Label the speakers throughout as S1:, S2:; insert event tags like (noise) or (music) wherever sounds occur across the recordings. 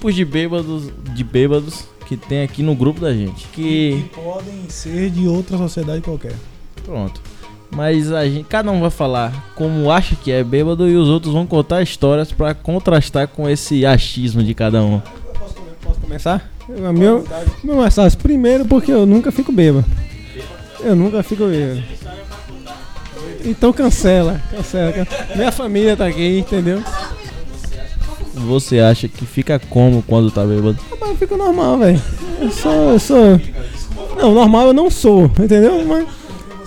S1: Tipos de bêbados, de bêbados que tem aqui no grupo da gente. Que.
S2: Que podem ser de outra sociedade qualquer.
S1: Pronto. Mas a gente, cada um vai falar como acha que é bêbado e os outros vão contar histórias pra contrastar com esse achismo de cada um.
S3: Posso começar? O meu, meu mais fácil. Primeiro porque eu nunca fico bêbado. Eu nunca fico bêbado. Então cancela, cancela. cancela. Minha família tá aqui, entendeu?
S1: Você acha que fica como quando tá bêbado?
S3: Mas eu fico normal, velho. Eu sou, eu sou. Não, normal eu não sou, entendeu? Mas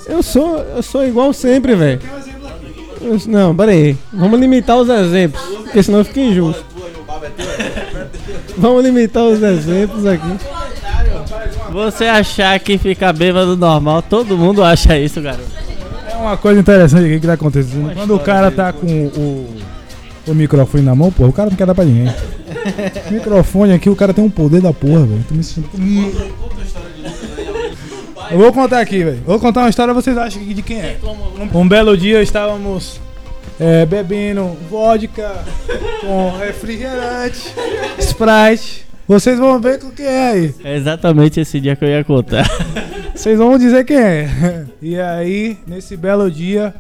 S3: eu sou, eu sou igual sempre, velho. Eu- Não, peraí. Vamos limitar os exemplos, porque senão fica injusto. Vamos limitar os exemplos aqui.
S1: Você achar que fica bêbado normal, todo mundo acha isso, garoto.
S2: É uma coisa interessante aqui que tá acontecendo. Quando o cara tá com o, o microfone na mão, pô, o cara não quer dar pra ninguém. (laughs) microfone aqui, o cara tem um poder da porra, velho. Tô me sentindo. Eu vou contar aqui, velho. Vou contar uma história, vocês acham que de quem é? Um belo dia estávamos é, bebendo vodka com refrigerante, Sprite. Vocês vão ver o que é aí.
S1: É exatamente esse dia que eu ia contar.
S2: Vocês vão dizer quem é. E aí, nesse belo dia,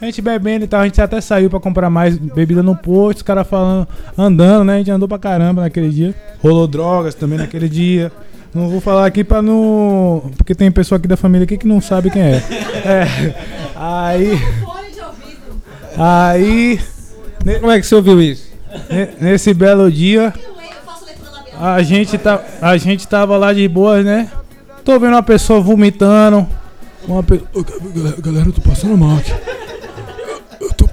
S2: a gente bebendo e tal, a gente até saiu pra comprar mais bebida no posto, os caras falando, andando, né? A gente andou pra caramba naquele dia. Rolou drogas também naquele dia. Não vou falar aqui pra não. Porque tem pessoa aqui da família aqui que não sabe quem é. É. Aí. Aí.
S3: Como é que você ouviu isso?
S2: ne- Nesse belo dia, a gente, tá, a gente tava lá de boas, né? Tô vendo uma pessoa vomitando. Uma pe... Galera, galera, eu tô passando mal aqui.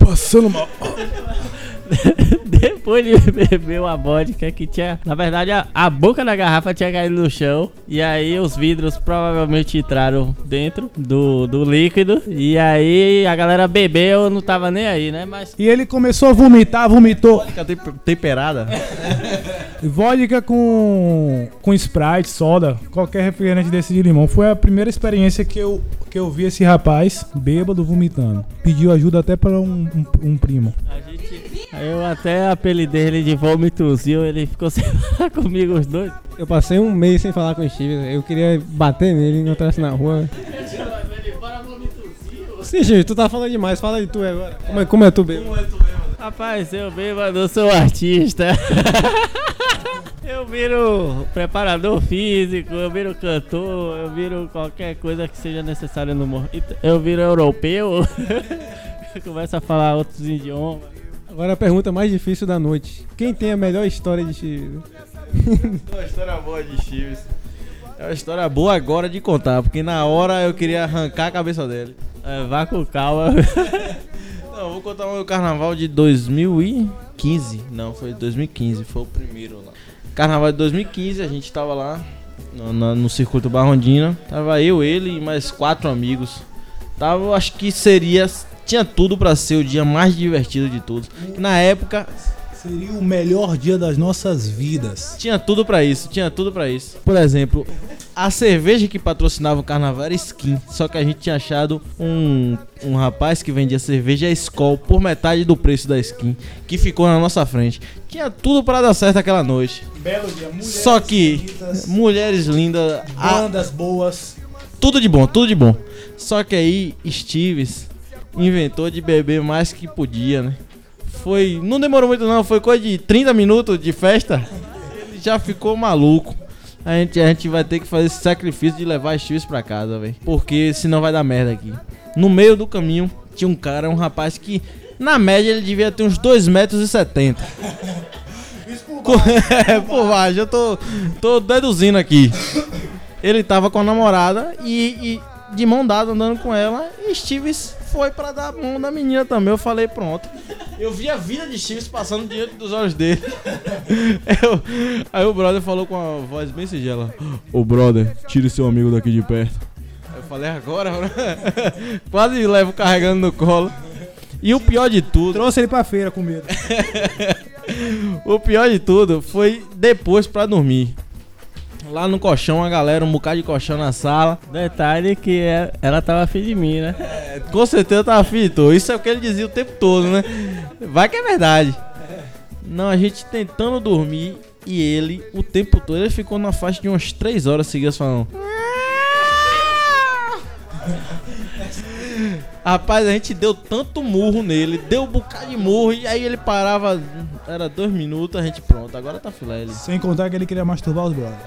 S2: Eu, (laughs) (laughs)
S1: Depois de beber uma vodka que tinha. Na verdade, a, a boca da garrafa tinha caído no chão. E aí os vidros provavelmente entraram dentro do, do líquido. E aí a galera bebeu, não tava nem aí, né? Mas.
S2: E ele começou a vomitar, vomitou.
S1: Temperada? (laughs)
S2: Vodka com, com Sprite, soda, qualquer refrigerante desse de limão. Foi a primeira experiência que eu, que eu vi esse rapaz bêbado vomitando. Pediu ajuda até para um, um, um primo.
S1: A gente. Eu até apelidei ele de vômitozinho, ele ficou (laughs) sem falar comigo os dois.
S3: Eu passei um mês sem falar com o Steve. Eu queria bater nele, encontrasse na rua. Sim, gente, tu tá falando demais. Fala de tu agora. Como é, como é tu bêbado?
S1: Rapaz, eu bêbado, eu sou artista. (laughs) Eu viro preparador físico, eu viro cantor, eu viro qualquer coisa que seja necessária no morro. Eu viro europeu, (laughs) começo a falar outros idiomas.
S3: Agora a pergunta mais difícil da noite. Quem tem a melhor história de Steve?
S1: Uma história boa de Chives. É uma história boa agora de contar, porque na hora eu queria arrancar a cabeça dele. É, vá com calma. (laughs) Não, vou contar o meu carnaval de 2015. Não, foi 2015, foi o primeiro lá. Carnaval de 2015, a gente tava lá no, na- no circuito Barrondina. Tava eu, ele e mais quatro amigos. Tava, eu acho que seria. Tinha tudo pra ser o dia mais divertido de todos. Que na época
S2: Seria o melhor dia das nossas vidas.
S1: Tinha tudo pra isso, tinha tudo pra isso. Por exemplo, a cerveja que patrocinava o carnaval era Skin, só que a gente tinha achado um, um rapaz que vendia cerveja Skol por metade do preço da Skin, que ficou na nossa frente. Tinha tudo pra dar certo aquela noite.
S2: Belo dia, mulheres
S1: Só que mulheres lindas, a-
S2: bandas boas.
S1: tudo de bom, tudo de bom. Só que aí Steves inventou de beber mais que podia, né? Foi, não demorou muito não, foi coisa de 30 minutos de festa. Ele já ficou maluco. A gente, a gente vai ter que fazer esse sacrifício de levar Steves pra casa, velho. Porque senão vai dar merda aqui. No meio do caminho tinha um cara, um rapaz que na média ele devia ter uns 2 metros e 70. (laughs) É, por baixo, eu tô, tô deduzindo aqui. Ele tava com a namorada e, e de mão dada andando com ela. E Steves foi pra dar a mão da menina também. Eu falei, pronto. Eu vi a vida de Steves passando diante dos olhos dele. (laughs) Eu- aí o brother falou com a voz bem sigela: Ô brother, tire seu amigo daqui de perto. Eu falei, agora, bro?" (laughs) Quase levo carregando no colo. E o pior de tudo.
S2: Trouxe ele pra feira com medo. (laughs)
S1: O pior de tudo foi depois pra dormir. Lá no colchão, a galera, um bocado de colchão na sala.
S4: Detalhe que é- ela tava afim de mim, né?
S1: É, com certeza tava fito. Isso é o que ele dizia o tempo todo, né? Vai que é verdade. Não, a gente tentando dormir e ele, o tempo todo, ele ficou na faixa de umas 3 horas seguidas falando. (laughs) Rapaz, a gente deu tanto murro nele, deu um bocado de murro, e aí ele parava, era dois minutos, a gente pronto, agora tá filé ele.
S2: Sem contar que ele queria masturbar os brothers.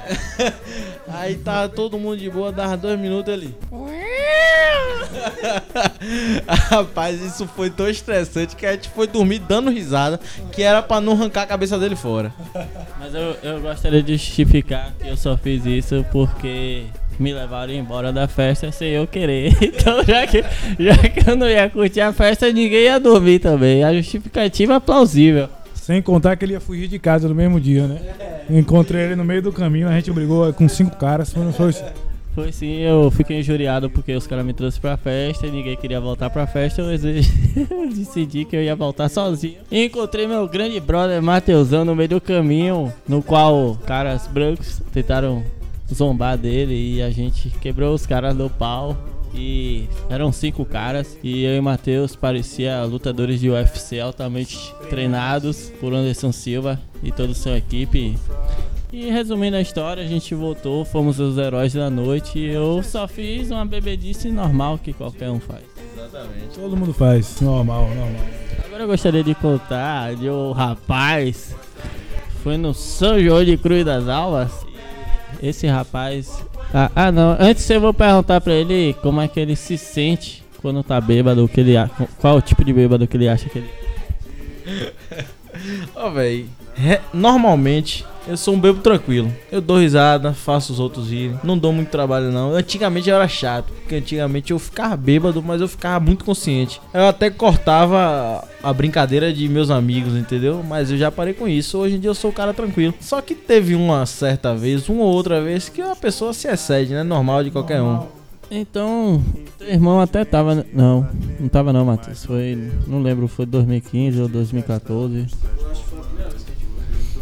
S2: (laughs)
S1: Aí tá todo mundo de boa, dava dois minutos ali. (laughs) Rapaz, isso foi tão estressante que a gente foi dormir dando risada, que era pra não arrancar a cabeça dele fora.
S4: Mas eu, eu gostaria de justificar que eu só fiz isso porque me levaram embora da festa sem eu querer. (laughs) Então, já que, já que eu não ia curtir a festa, ninguém ia dormir também. A justificativa é plausível.
S2: Sem contar que ele ia fugir de casa no mesmo dia, né? Encontrei ele no meio do caminho, a gente brigou com cinco caras. Foi, não foi?
S4: Foi sim, eu fiquei injuriado porque os caras me trouxeram pra festa e ninguém queria voltar pra festa. Eu (laughs) decidi que eu ia voltar sozinho. E encontrei meu grande brother Mateusão no meio do caminho, no qual caras brancos tentaram zombar dele e a gente quebrou os caras do pau. E eram cinco caras e eu e Matheus parecia lutadores de UFC altamente treinados por Anderson Silva e toda a sua equipe. E resumindo a história, a gente voltou, fomos os heróis da noite e eu só fiz uma bebedice normal que qualquer um faz.
S1: Exatamente.
S2: Todo mundo faz. Normal, normal.
S4: Agora eu gostaria de contar de um rapaz foi no São João de Cruz das Almas. Esse rapaz. Ah, ah, não, antes eu vou perguntar pra ele como é que ele se sente quando tá bêbado, que ele qual o tipo de bêbado que ele acha que ele
S1: Ó, véi, re- normalmente eu sou um bebo tranquilo. Eu dou risada, faço os outros rirem. Não dou muito trabalho, não. Antigamente eu era chato, porque antigamente eu ficava bêbado, mas eu ficava muito consciente. Eu até cortava a brincadeira de meus amigos, entendeu? Mas eu já parei com isso. Hoje em dia eu sou um cara tranquilo. Só que teve uma certa vez, uma ou outra vez, que a pessoa se excede, né? Normal de qualquer um.
S4: Então, teu irmão até tava. Não, não tava não, Matheus. Foi. Não lembro, foi 2015 ou 2014.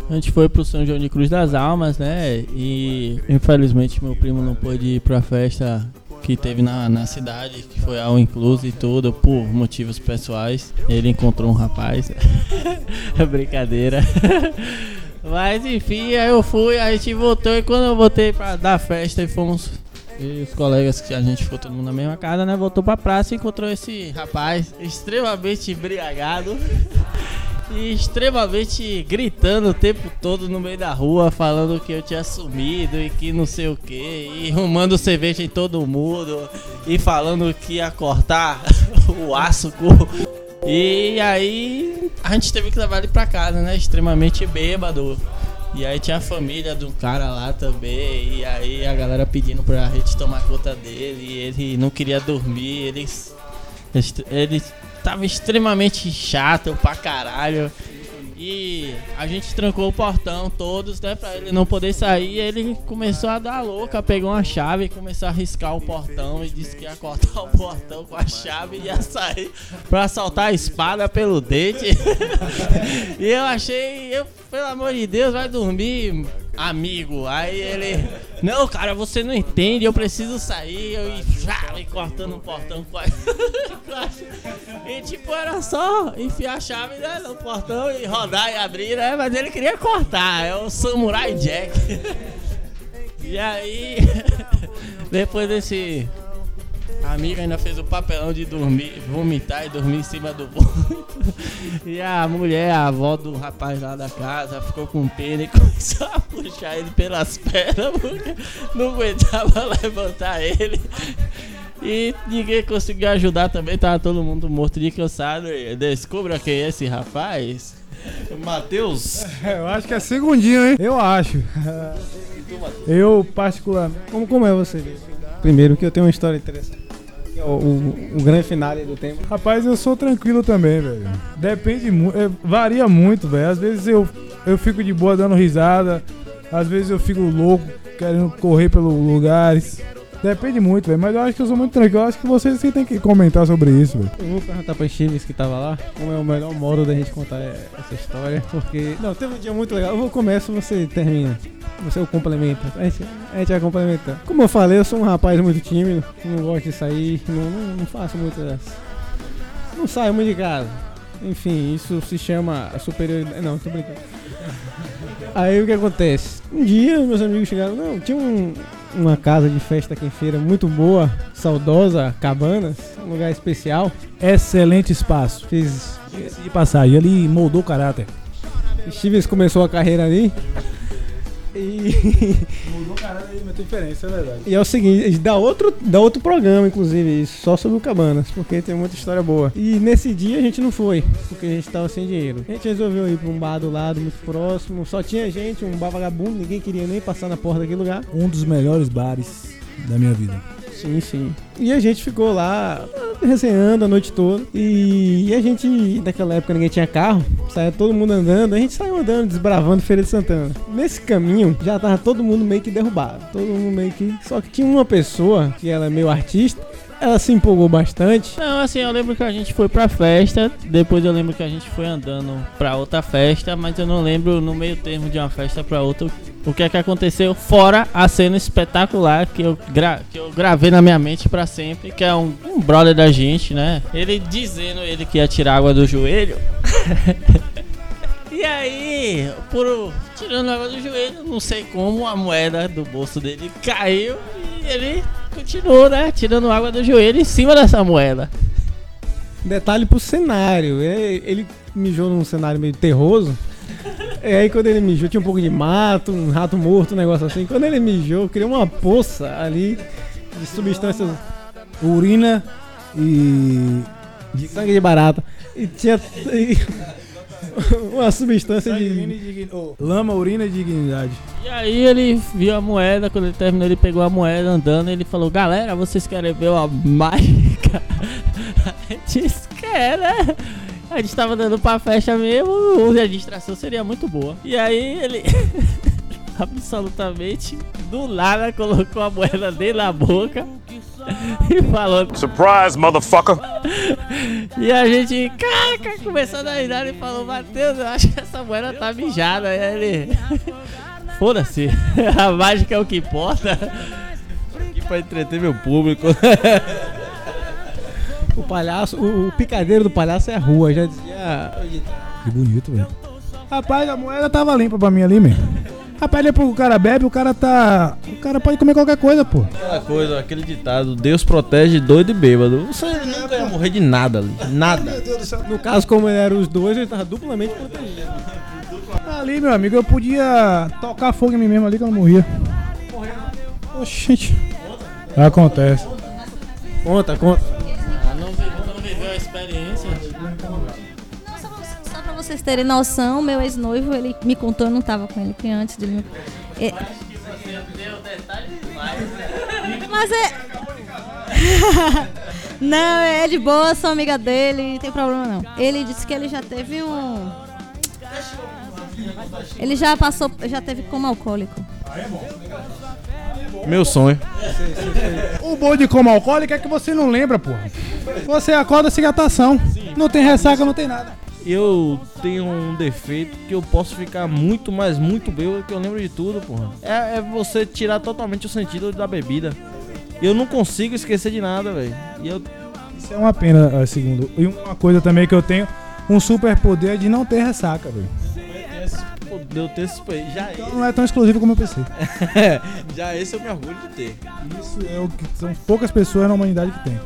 S4: A gente foi pro São João de Cruz das Almas, né? E infelizmente meu primo não pôde ir pra festa que teve na, na cidade, que foi ao incluso e tudo, por motivos pessoais. Ele encontrou um rapaz. É (laughs) brincadeira. (laughs) Mas enfim, aí eu fui, a gente voltou e quando eu voltei pra dar festa e fomos e os colegas que a gente ficou todo mundo na mesma casa, né? Voltou pra praça e encontrou esse rapaz extremamente embriagado (laughs) e extremamente gritando o tempo todo no meio da rua, falando que eu tinha sumido e que não sei o que, e arrumando cerveja em todo mundo e falando que ia cortar (laughs) o aço com. E aí a gente teve que levar ele pra casa, né? Extremamente bêbado. E aí tinha a família do cara lá também. E aí a galera pedindo pra gente tomar conta dele. Ele não queria dormir. Ele, ele tava extremamente chato pra caralho. E a gente trancou o portão todos, né? Pra ele não poder sair. Ele começou a dar louca, pegou uma chave e começou a riscar o portão. E disse que ia cortar o portão com a chave e ia sair pra soltar a espada pelo dente. (laughs) e eu achei, eu, pelo amor de Deus, vai dormir, amigo. Aí ele, não, cara, você não entende, eu preciso sair. Eu e já, e cortando o portão (laughs) chave. E tipo, era só enfiar a chave né, no portão e rodar e abrir, né? Mas ele queria cortar, é o Samurai Jack. (laughs) E aí, (laughs) depois desse. A amiga ainda fez o papelão de dormir, vomitar e dormir em cima do vômito. (laughs) E a mulher, a avó do rapaz lá da casa, ficou com pena e (laughs) começou a puxar ele pelas pernas porque não aguentava (laughs) levantar ele. E ninguém conseguiu ajudar também, tava todo mundo morto de cansado. E descubra quem é esse rapaz.
S1: Matheus,
S2: É, eu acho que é segundinho, hein? Eu acho. Eu, particularmente.
S3: Como, como é você? Primeiro, que eu tenho uma história interessante. É o, o, grande finale do tempo.
S2: Rapaz, eu sou tranquilo também, velho. Depende muito. varia muito, velho. Às vezes eu, eu fico de boa dando risada. Às vezes eu fico louco, querendo correr pelos lugares. Depende muito, velho. Mas eu acho que eu sou muito tranquilo. Eu acho que vocês que tem que comentar sobre isso, velho.
S3: Eu vou perguntar pra Chives que tava lá como é o melhor modo da gente contar essa história. Porque. Não, teve um dia muito legal. Eu vou começar, você termina. Você é o complementa. A gente, a gente vai complementar. Como eu falei, eu sou um rapaz muito tímido. Não gosto de sair. Não, não, não faço muitas. Não saio muito de casa. Enfim, isso se chama superioridade. Não, tô brincando. Aí o que acontece? Um dia meus amigos chegaram, não, tinha um- uma casa de festa aqui em feira muito boa, saudosa, cabanas, um lugar especial.
S2: Excelente espaço.
S3: Fiz.
S2: Diga-se de passagem, ele moldou o caráter.
S3: Stevens começou a carreira ali. E,
S2: Moldou o caráter e meteu diferença, é verdade.
S3: e é o seguinte, dá outro, dá outro programa, inclusive, isso, só sobre o Cabanas, porque tem muita história boa. E nesse dia a gente não foi, porque a gente tava sem dinheiro. A gente resolveu ir pra um bar do lado, muito próximo, só tinha gente, um bar vagabundo, ninguém queria nem passar na porta daquele lugar.
S2: Um dos melhores bares da minha vida.
S3: Sim, sim. E a gente ficou lá resenhando a noite toda. E, a gente, naquela época ninguém tinha carro, saía todo mundo andando, a gente saiu andando, desbravando Feira de Santana. Nesse caminho já tava todo mundo meio que derrubado. Todo mundo meio que. Só que tinha uma pessoa, que ela é meio artista, ela se empolgou bastante.
S4: Não, assim, eu lembro que a gente foi pra festa, depois eu lembro que a gente foi andando pra outra festa, mas eu não lembro no meio termo de uma festa pra outra o que é que aconteceu, fora a cena espetacular que eu, gra que eu gravei na minha mente pra sempre, que é um, um brother da gente, né? Ele dizendo ele que ia tirar água do joelho. (laughs) E aí, por tirando água do joelho, não sei como a moeda do bolso dele caiu e ele continuou, né? Tirando água do joelho em cima dessa moeda.
S3: Detalhe pro cenário. Ele, ele mijou num cenário meio terroso. E aí quando ele mijou, tinha um pouco de mato, um rato morto, um negócio assim. Quando ele mijou, criou uma poça ali de substâncias
S2: Urina e.
S3: de sangue de barata. E tinha e- (laughs) uma substância de.
S2: Lama, urina e dignidade.
S4: E aí ele viu a moeda, quando ele terminou, ele pegou a moeda andando e ele falou, galera, vocês querem ver uma mágica? (laughs) A gente disse, quer, né? A gente tava dando pra festa mesmo, a distração seria muito boa. E aí ele (laughs) (laughs) absolutamente do nada colocou a moeda dele na boca (laughs) e falou.
S5: Surprise, motherfucker! (laughs)
S4: E a gente, caca, começando a rir e falou, Matheus, eu acho que essa moeda tá mijada. E aí ele. Foda-se, a mágica é o que importa.
S1: Aqui pra entreter meu público.
S3: O palhaço, o, o picadeiro do palhaço é a rua, já dizia.
S2: Que bonito, velho. Rapaz, a moeda tava limpa pra mim ali, mesmo. Rapaz, depois que o cara bebe, o cara tá. O cara pode comer qualquer coisa, pô.
S1: Aquela coisa, aquele ditado, Deus protege doido e bêbado. Você nunca ia morrer de nada ali. Nada.
S3: No caso, como eram os dois, ele tava duplamente protegido.
S2: Ali, meu amigo, eu podia tocar fogo em mim mesmo ali que eu não morria. Oxente. Acontece.
S3: Conta, conta.
S4: Ah, não, não viveu a experiência.
S6: Vocês- terem noção, meu ex-noivo, ele me contou, eu não tava com ele, que antes dele me... É... Mas é... (laughs) não, é de boa, sou amiga dele, não tem problema não. Ele disse que ele já teve um... Ele já passou, já teve como alcoólico.
S1: Meu sonho.
S2: O bom de como alcoólico é que você não lembra, pô. Você acorda sem gatação. Não tem ressaca, não tem nada.
S1: Eu tenho um defeito que eu posso ficar muito, mas muito bêbado que eu lembro de tudo, porra. É, é você tirar totalmente o sentido da bebida. Eu não consigo esquecer de nada, velho. E eu
S2: Isso é uma pena, eh, segundo. E uma coisa também que eu tenho, um super poder de não ter ressaca, velho.
S1: de eu ter esse já
S2: Então não é tão exclusivo como eu pensei. (laughs)
S1: já esse eu me orgulho de ter.
S2: Isso é o que são poucas pessoas na humanidade que tem.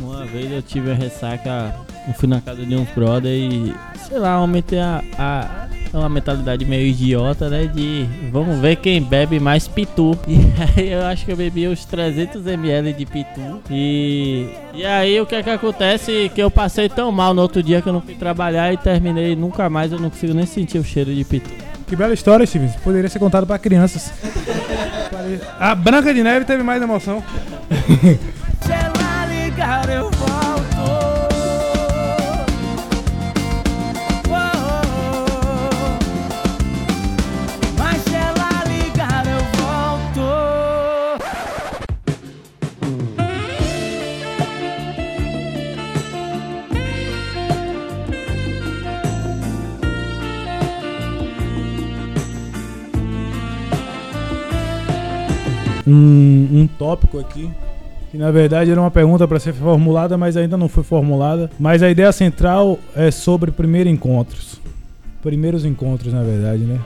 S4: Uma vez eu tive a ressaca, eu fui na casa de uns brother e, sei lá, aumentei a, a, uma mentalidade meio idiota, né? De vamos ver quem bebe mais pitu. (laughs) E aí eu acho que eu bebi uns 300ml de pitu. E, e aí o que é que acontece? Que eu passei tão mal no outro dia que eu não fui trabalhar e terminei nunca mais, eu não consigo nem sentir o cheiro de pitu.
S2: Que bela história, Stevens. Poderia ser contado para crianças. (laughs) A Branca de Neve teve mais emoção. (laughs)
S7: olhar eu volto.
S2: Um, um, tópico aqui. Que na verdade era uma pergunta para ser formulada, mas ainda não foi formulada. Mas a ideia central é sobre primeiros encontros. Primeiros encontros, na verdade, né?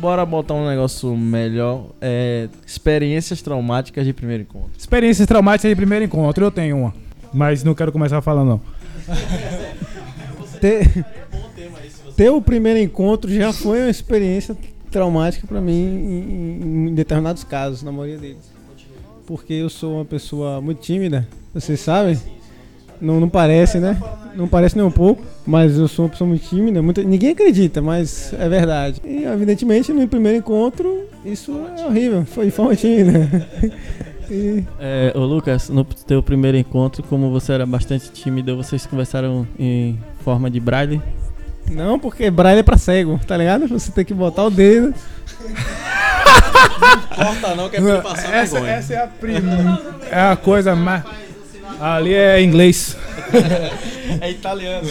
S1: Bora botar um negócio melhor. É, experiências traumáticas de primeiro encontro.
S2: Experiências traumáticas de primeiro encontro, eu tenho uma. Mas não quero começar falando, não. (laughs)
S3: Ter, ter o primeiro encontro já foi uma experiência traumática pra mim em- em determinados casos, na maioria deles. Porque eu sou uma pessoa muito tímida, vocês sabem? Não, não parece, né? Não parece nem um pouco, mas eu sou uma pessoa muito tímida. muita- ninguém acredita, mas é verdade. E evidentemente no primeiro encontro isso é horrível, foi de forma tímida. (laughs) E
S4: É, ô Lucas, no teu primeiro encontro, como você era bastante tímido, vocês conversaram em forma de braille?
S3: Não, porque braille é pra cego, tá ligado? Você tem que botar o dedo.
S1: Corta não, que é
S2: Não, essa, essa é a primeira. É a coisa mais. Ali é inglês. (laughs)
S1: É italiano. (laughs)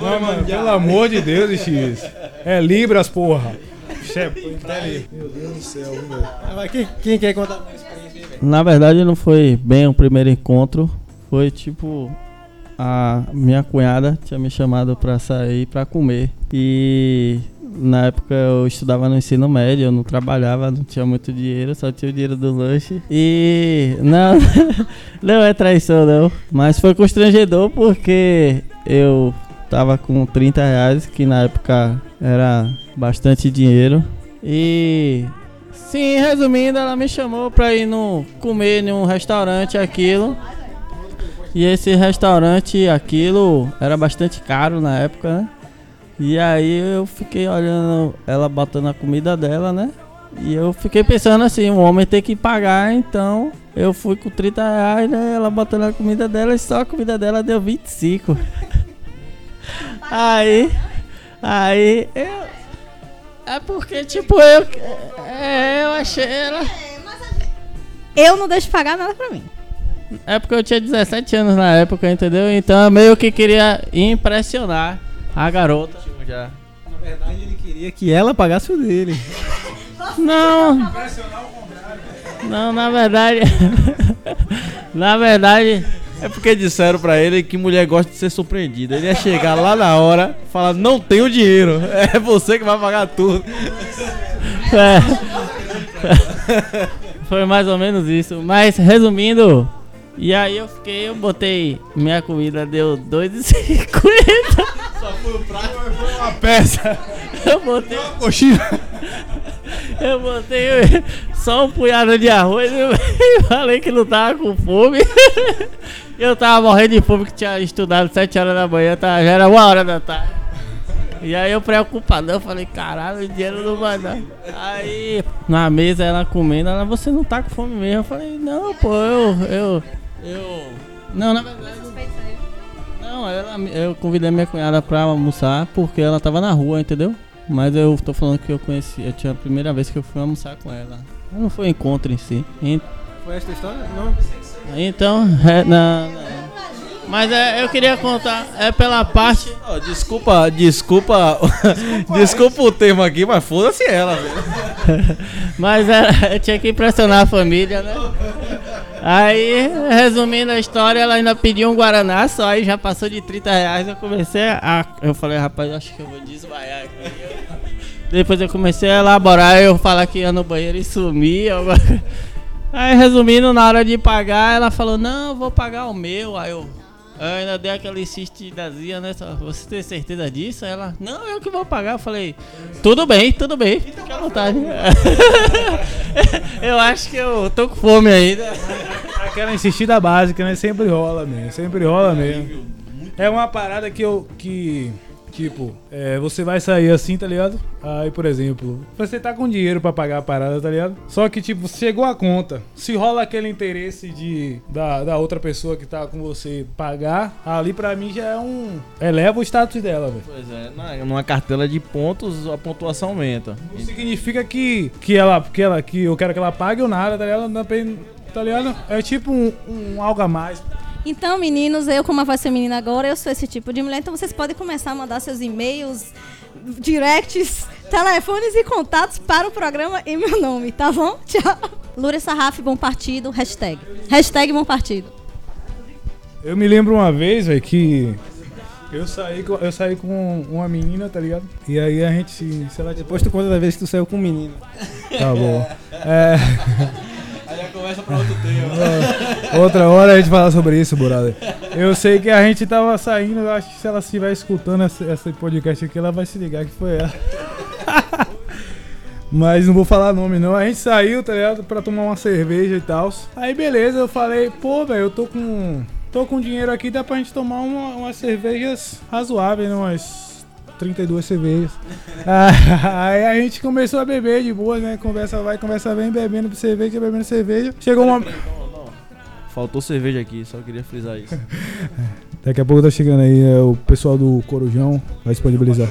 S2: Não, mano, pelo amor de Deus, X. É Libras, porra. Chefe, Meu Deus do céu, velho.
S3: Ah, mas Quem, quem quer contar a experiência aí, velho?
S4: Na verdade, não foi bem o primeiro encontro. Foi tipo. A minha cunhada tinha me chamado pra sair pra comer. E na época eu estudava no ensino médio, eu não trabalhava, não tinha muito dinheiro, só tinha o dinheiro do lanche. E. Não, (laughs) não é traição, não. Mas foi constrangedor porque eu tava com 30 reais, que na época era bastante dinheiro. E Sim, resumindo, ela me chamou pra ir no comer em um restaurante aquilo. E esse restaurante aquilo era bastante caro na época, né? E aí eu fiquei olhando ela botando a comida dela, né? E eu fiquei pensando assim, o homem tem que pagar, então eu fui com 30 reais, né? Ela botando a comida dela e só a comida dela deu 25. (laughs) aí, aí eu. É porque, tipo, eu. É, eu achei ela.
S6: Eu não deixo pagar nada pra mim.
S4: É porque eu tinha 17 anos na época, entendeu? Então eu meio que queria impressionar a garota.
S1: Já.
S3: Na verdade, ele queria que ela pagasse o dele.
S4: Não. Não, na verdade. (laughs) na verdade.
S1: É porque disseram pra ele que mulher gosta de ser surpreendida. Ele ia chegar lá na hora e falar: Não tenho dinheiro, (laughs) é você que vai pagar tudo.
S4: É. Foi mais ou menos isso. Mas resumindo, e aí eu fiquei, eu botei. Minha comida deu 2,50.
S2: Uma peça.
S4: Eu botei.
S2: Coxinha.
S4: Eu botei só um punhado de arroz e (laughs) falei que não tava com fome. Eu tava morrendo de fome que tinha estudado 7 horas da manhã, tá, já era uma hora da tarde. E aí eu preocupadão, falei, caralho, o dinheiro não vai dar. Aí na mesa ela comendo, ela, você não tá com fome mesmo? Eu falei, não, pô, eu. eu. eu. Não, na verdade. Não, ela, eu convidei minha cunhada pra almoçar porque ela tava na rua, entendeu? Mas eu tô falando que eu conheci, eu tinha a primeira vez que eu fui almoçar com ela. Não foi um encontro em si. En-
S3: Foi essa a história? Não.
S4: Então, é, não, não. Mas é, eu queria contar, é pela parte.
S1: Ó, desculpa, desculpa, (laughs) desculpa o termo aqui, mas foda-se ela, velho. (laughs)
S4: Mas era, eu tinha que impressionar a família, né? Aí, resumindo a história, ela ainda pediu um Guaraná só, aí já passou de 30 reais. Eu comecei a. Eu falei, rapaz, acho que eu vou desmaiar aqui. Depois eu comecei a elaborar, eu falar que ia no banheiro e sumir. eu- (laughs) Aí, resumindo, na hora de pagar, ela falou: Não, eu vou pagar o meu. Aí eu. eu ainda dei aquela insistidazinha, né? Você tem certeza disso? Aí ela, não, eu que vou pagar. Eu falei, tudo bem, tudo bem, fica à vontade. (laughs) (laughs) eu acho que eu tô com fome ainda.
S2: Aquela insistida básica, né? Sempre rola mesmo. Sempre rola mesmo. É uma parada que eu. que. Tipo, é, você vai sair assim, tá ligado? Aí, por exemplo, você tá com dinheiro pra pagar a parada, tá ligado? Só que, tipo, chegou a conta. Se rola aquele interesse de da, da outra pessoa que tá com você pagar, ali pra mim já é um. Eleva o status dela, velho.
S1: Pois é, na- numa cartela de pontos a pontuação aumenta.
S2: Não significa que, que, ela, que, ela, que eu quero que ela pague ou nada, tá ligado? Não Tá ligado? É tipo um, um algo a mais.
S6: Então, meninos, eu como a voz feminina agora, eu sou esse tipo de mulher, então vocês podem começar a mandar seus e-mails, directs Telefones e contatos para o programa em meu nome, tá bom? (laughs) Tchau. Lúria Sarraf, bom partido, hashtag. Hashtag bom partido.
S2: Eu me lembro uma vez, velho, que eu saí, com, eu saí com uma menina, tá ligado? E aí a gente, sei lá,
S3: Depois tu conta da vez que tu saiu com um menino. (laughs)
S2: tá bom. É,
S1: Pra outro tema.
S2: outra hora a gente fala sobre isso, brother. Eu sei que a gente tava saindo, eu acho que se ela estiver escutando esse, esse podcast aqui, ela vai se ligar que foi ela. (laughs) Mas não vou falar nome não. A gente saiu, tá ligado? Pra tomar uma cerveja e tal. Aí beleza, eu falei, pô, velho, eu tô com. tô com dinheiro aqui, dá pra gente tomar uma- umas cervejas razoáveis, né? Umas 32 cervejas. (laughs) Ah, Aí a gente começou a beber de boa, né? Conversa vai, conversa vem, bebendo cerveja, bebendo cerveja. Chegou uma.
S1: Faltou cerveja aqui, só queria frisar isso. (laughs)
S2: Daqui a pouco tá chegando aí é, o pessoal do Corujão, vai disponibilizar.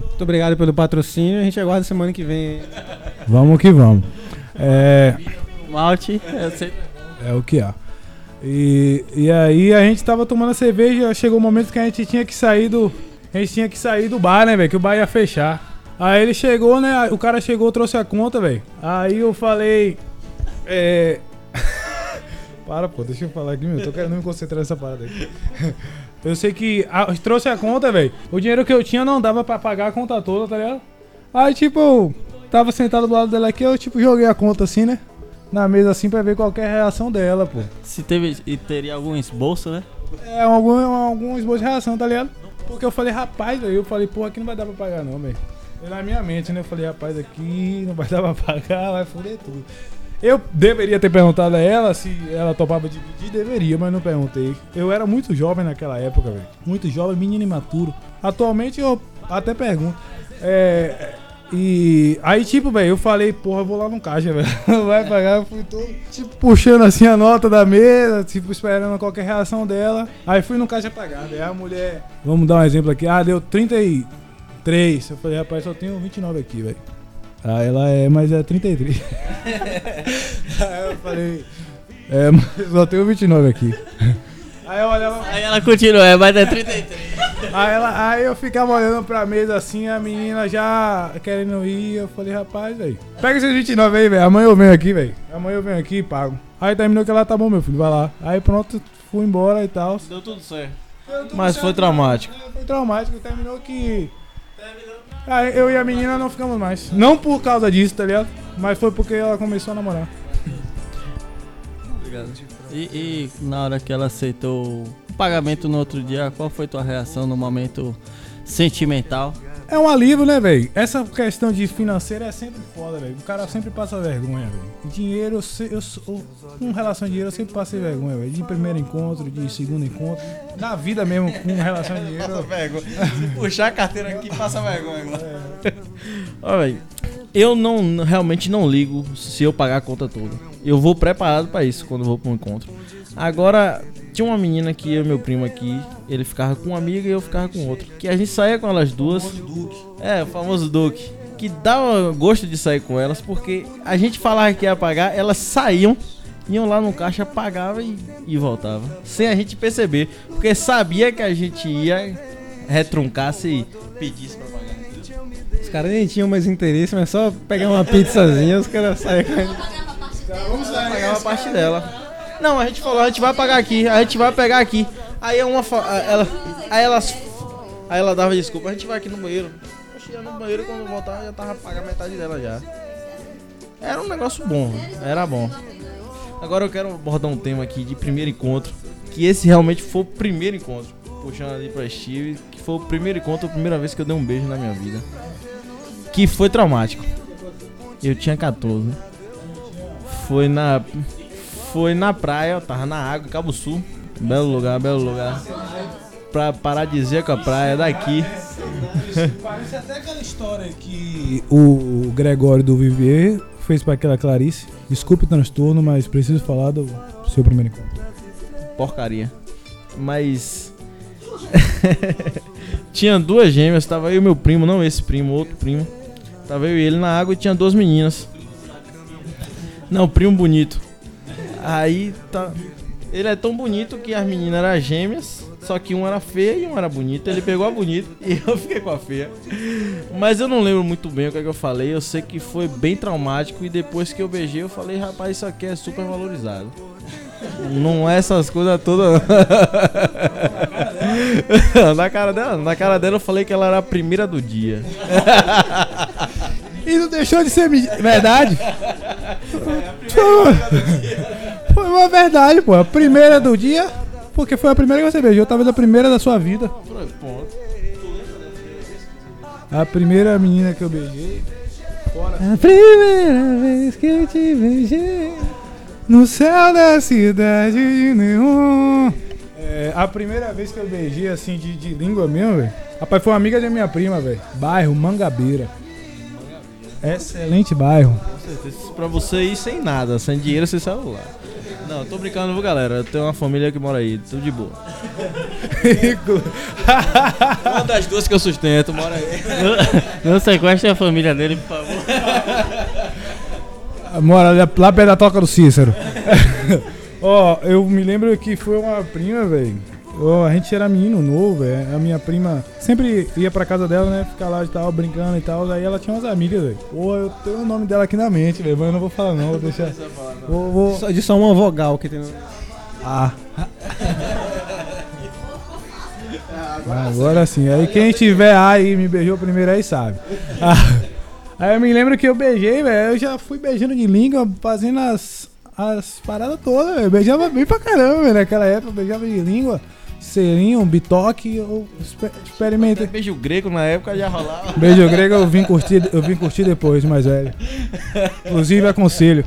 S3: Muito obrigado pelo patrocínio. A gente aguarda semana que vem.
S2: Vamos que vamos. É.
S4: Malte, sei.
S2: É o que há. E, e aí a gente tava tomando cerveja, chegou o momento que a gente tinha que sair do. A gente tinha que sair do bar, né, velho? Que o bar ia fechar. Aí ele chegou, né? O cara chegou, trouxe a conta, velho. Aí eu falei. É. (laughs) Para, pô, deixa eu falar aqui, meu. Tô querendo me concentrar nessa parada aqui. (laughs) Eu sei que a- trouxe a conta, velho. O dinheiro que eu tinha não dava pra pagar a conta toda, tá ligado? Aí, tipo, eu tava sentado do lado dela aqui, eu, tipo, joguei a conta assim, né? Na mesa assim pra ver qual que é a reação dela, pô.
S4: Se teve e teria algum esboço, né?
S2: É, algum, algum esboço de reação, tá ligado? Porque eu falei, rapaz, eu falei, pô, aqui não vai dar pra pagar não, velho. Na minha mente, né? Eu falei, rapaz, aqui não vai dar pra pagar, vai foder tudo. Eu deveria ter perguntado a ela se ela topava dividir, deveria, mas não perguntei. Eu era muito jovem naquela época, velho. Muito jovem, menino imaturo. Atualmente eu até pergunto. É. E aí, tipo, velho, eu falei, porra, eu vou lá no caixa, (laughs) velho. Vai pagar, eu fui todo, tipo, puxando assim a nota da mesa, tipo, esperando qualquer reação dela. Aí fui no caixa pagar, velho. A mulher, vamos dar um exemplo aqui, ah, deu 33. Eu falei, rapaz, só tenho 29 aqui, velho. Ah, ela é, mas é 33. (laughs) aí eu falei, é, (laughs) mas só tenho 29 aqui. Aí eu olhava.
S4: Aí ela continua, é, mas é 33.
S2: Aí, ela, aí eu ficava olhando pra mesa assim, a menina já querendo ir. Eu falei, rapaz, velho, pega esses 29 aí, velho. Amanhã eu venho aqui, velho. Amanhã eu venho aqui e pago. Aí terminou que ela tá bom, meu filho, vai lá. Aí pronto, fui embora e tal.
S1: Deu tudo certo. Mas foi traumático.
S2: Foi traumático, terminou que. Aí eu e a menina não ficamos mais. Não por causa disso, tá ligado? Mas foi porque ela começou a namorar.
S4: E, e na hora que ela aceitou o pagamento no outro dia, qual foi tua reação no momento sentimental?
S2: É um alívio, né, velho? Essa questão de financeira é sempre foda, velho. O cara sempre passa vergonha, velho. Dinheiro, eu, se- eu sou- com relação a dinheiro, eu sempre passei vergonha, velho. De primeiro encontro, de segundo encontro. Na vida mesmo, com relação a dinheiro. eu-
S1: vergonha. Se puxar a carteira aqui, passa vergonha agora. Ó, velho, eu não realmente não ligo se eu pagar a conta toda. Eu vou preparado pra isso quando eu vou pra um encontro. Agora, tinha uma menina que eu e meu primo aqui, ele ficava com uma amiga e eu ficava com outra. Que a gente saía com elas duas. É, o famoso Duque. Que dava gosto de sair com elas, porque a gente falava que ia pagar, elas saíam, iam lá no caixa, pagavam e, e voltavam. Sem a gente perceber. Porque sabia que a gente ia retruncar se pedisse pra pagar.
S3: Os caras nem tinham mais interesse, mas só pegar uma pizzazinha, os caras saem com ele.
S1: pagar uma parte dela. Não, a gente falou, a gente vai pagar aqui, a gente vai pegar aqui. Aí uma fa- a- ela, aí elas, aí ela dava desculpa, a gente vai aqui no banheiro. Cheguei no banheiro quando eu voltava já tava pagando metade dela já. Era um negócio bom, era bom. Agora eu quero abordar um tema aqui de primeiro encontro, que esse realmente foi o primeiro encontro, puxando ali pra Steve, que foi o primeiro encontro, a primeira vez que eu dei um beijo na minha vida. Que foi traumático. Eu tinha 14. Foi na foi na praia, tava na água, Cabo Sul. Belo lugar, belo lugar. Pra paradisíaca a praia daqui.
S2: Parece até aquela história que o Gregório do Vivier fez pra aquela Clarice. Desculpe o transtorno, mas preciso falar do seu primeiro encontro.
S1: Porcaria. Mas. (laughs) tinha duas gêmeas, tava eu e meu primo, não esse primo, outro primo. Tava eu e ele na água e tinha duas meninas. Não, primo bonito. Aí tá. Ele é tão bonito que as meninas eram gêmeas, Só que um era feia e um era bonita. Ele pegou a bonita (laughs) e eu fiquei com a feia. Mas eu não lembro muito bem o que, é que eu falei. Eu sei que foi bem traumático. E depois que eu beijei, eu falei, rapaz, isso aqui é super valorizado. Não é essas coisas todas. (laughs) na cara dela, na cara dela eu falei que ela era a primeira do dia. (laughs)
S2: E não deixou de ser verdade. Foi uma verdade, pô. A primeira do dia, porque foi a primeira que você beijou, talvez a primeira da sua vida. A primeira menina que eu beijei.
S3: A primeira vez que eu te beijei.
S2: No céu da cidade de nenhum. É, a primeira vez que eu beijei assim de, de língua mesmo, velho. Rapaz, foi uma amiga da minha prima, velho. Bairro Mangabeira. Excelente bairro.
S1: Isso pra você ir sem nada, sem dinheiro, sem celular. Não, tô brincando, viu, galera? Eu tenho uma família que mora aí, tudo de boa. (laughs) Uma das duas que eu sustento, mora aí.
S4: Não sequestre a família dele, por favor.
S2: Mora lá, lá perto da toca do Cícero. (laughs) Ó, eu me lembro que foi uma prima, velho. Ó, A gente era menino novo, velho. A minha prima sempre ia pra casa dela, né? Ficar lá e tal, brincando e tal. Aí ela tinha umas amigas, velho. Pô, eu tenho o nome dela aqui na mente, velho. Mas eu não vou falar, não. Vou deixar. Vou. vou...
S3: Só de só uma vogal que tem no...
S2: Ah. Agora sim. Aí quem tiver A e me beijou primeiro aí sabe. Ah. Aí eu me lembro que eu beijei, velho. Eu já fui beijando de língua, fazendo as, as paradas todas, velho. Beijava bem pra caramba, velho. Naquela época, eu beijava de língua, selinho, bitoque. Eu exper- experimentei.
S1: Beijo grego na época já rolava.
S2: Beijo grego eu vim curtir, eu vim curtir depois, mais velho. Inclusive aconselho.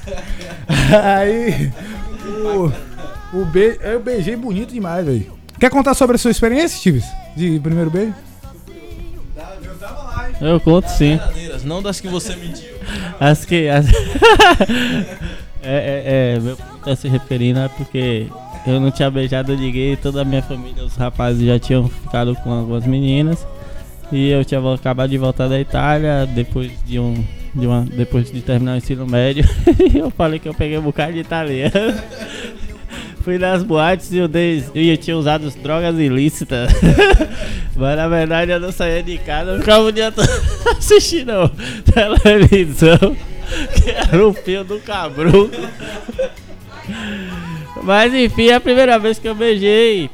S2: (laughs) Aí o, o beijo, eu beijei bonito demais, velho. Quer contar sobre a sua experiência, Stives? De primeiro beijo?
S4: Eu conto sim.
S1: Não das que você mentiu.
S4: As que. As... (laughs) é, é, é, meu tá se referindo é porque eu não tinha beijado ninguém, toda a minha família, os rapazes já tinham ficado com algumas meninas. E eu tinha acabado de voltar da Itália depois de um. De uma, depois de terminar o ensino médio, (laughs) eu falei que eu peguei um bocado de italiano. (laughs) Fui nas boates e eu, dei, eu tinha usado drogas ilícitas. (laughs) Mas na verdade eu não saía de casa, eu ficava o dia todo assistindo televisão, que era o fio do cabrão. Mas enfim, a primeira vez que eu beijei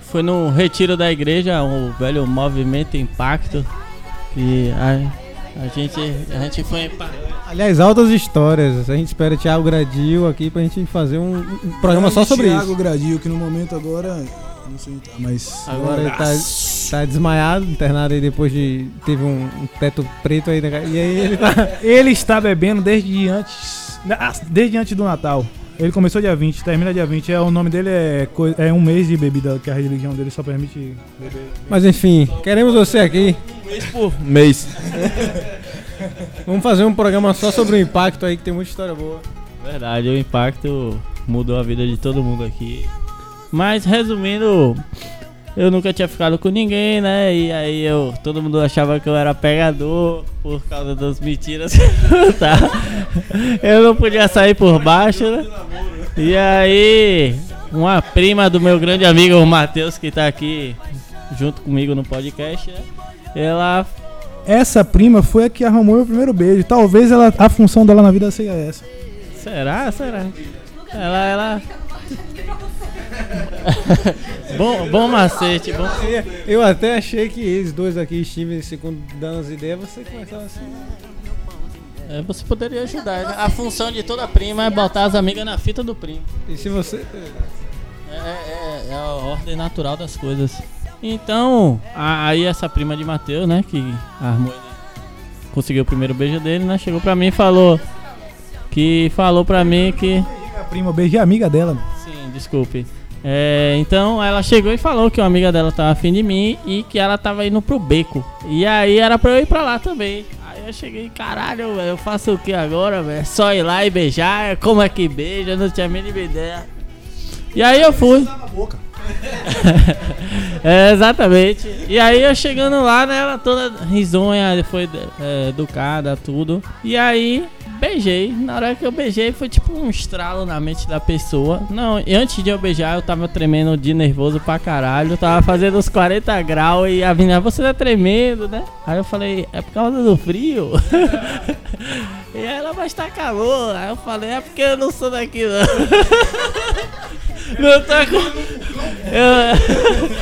S4: foi no retiro da igreja, o velho movimento Impacto. Que a, a gente, a gente foi
S3: Aliás, altas histórias. A gente espera o Thiago Gradil aqui pra gente fazer um, um programa só sobre
S2: Thiago
S3: isso.
S2: Gradil, que no momento agora. Não sei, tá, mas.
S3: Agora ele tá, tá desmaiado, internado aí depois de. Teve um, um teto preto aí. né? E aí ele tá.
S2: Ele está bebendo desde antes. Desde antes do Natal. Ele começou dia 20, termina dia 20. É, o nome dele é, é um mês de bebida, que a religião dele só permite beber.
S3: Mas enfim, queremos você aqui.
S1: Mês por mês. (laughs)
S3: Vamos fazer um programa só sobre o impacto aí, que tem muita história boa.
S4: Verdade, o impacto mudou a vida de todo mundo aqui. Mas resumindo, eu nunca tinha ficado com ninguém, né? E aí eu, todo mundo achava que eu era pegador por causa das mentiras. (laughs) tá? Eu não podia sair por baixo, né? E aí, uma prima do meu grande amigo o Matheus, que tá aqui junto comigo no podcast, né? Ela
S2: Essa prima foi a que arrumou meu primeiro beijo. Talvez ela, a função dela na vida seja essa.
S4: Será? Será? Ela, ela. Bom, bom macete, bom.
S3: Eu até achei que eles dois aqui, Steven, segundo dando as ideias, você começava assim.
S4: É, você poderia ajudar. né? A função de toda prima é botar as amigas na fita do primo.
S3: E se você.
S4: É, é- é a ordem natural das coisas. Então, a- aí essa prima de Matheus, né, que armou ele, conseguiu o primeiro beijo dele, né, chegou pra mim e falou que falou pra mim que
S2: A prima, eu beijei a amiga dela.
S4: Sim, desculpe. É, então ela chegou e falou que uma amiga dela tava afim de mim e que ela tava indo pro beco. E aí era pra eu ir pra lá também. Aí eu cheguei, caralho, velho, eu faço o que agora, velho? É Só ir lá e beijar? Como é que beija? Eu não tinha a mínima ideia. E aí eu fui. (laughs) é, exatamente. E aí eu chegando lá, né, ela toda risonha, foi é, educada, tudo. E aí beijei. Na hora que eu beijei, foi tipo um estralo na mente da pessoa. Não, e antes de eu beijar, eu tava tremendo de nervoso pra caralho. Eu tava fazendo uns 40 graus e a menina, você tá tremendo, né? Aí eu falei, é por causa do frio. (laughs) e ela, mas tá calor. Aí eu falei, é porque eu não sou daqui, não. (laughs) não tô com. Eu...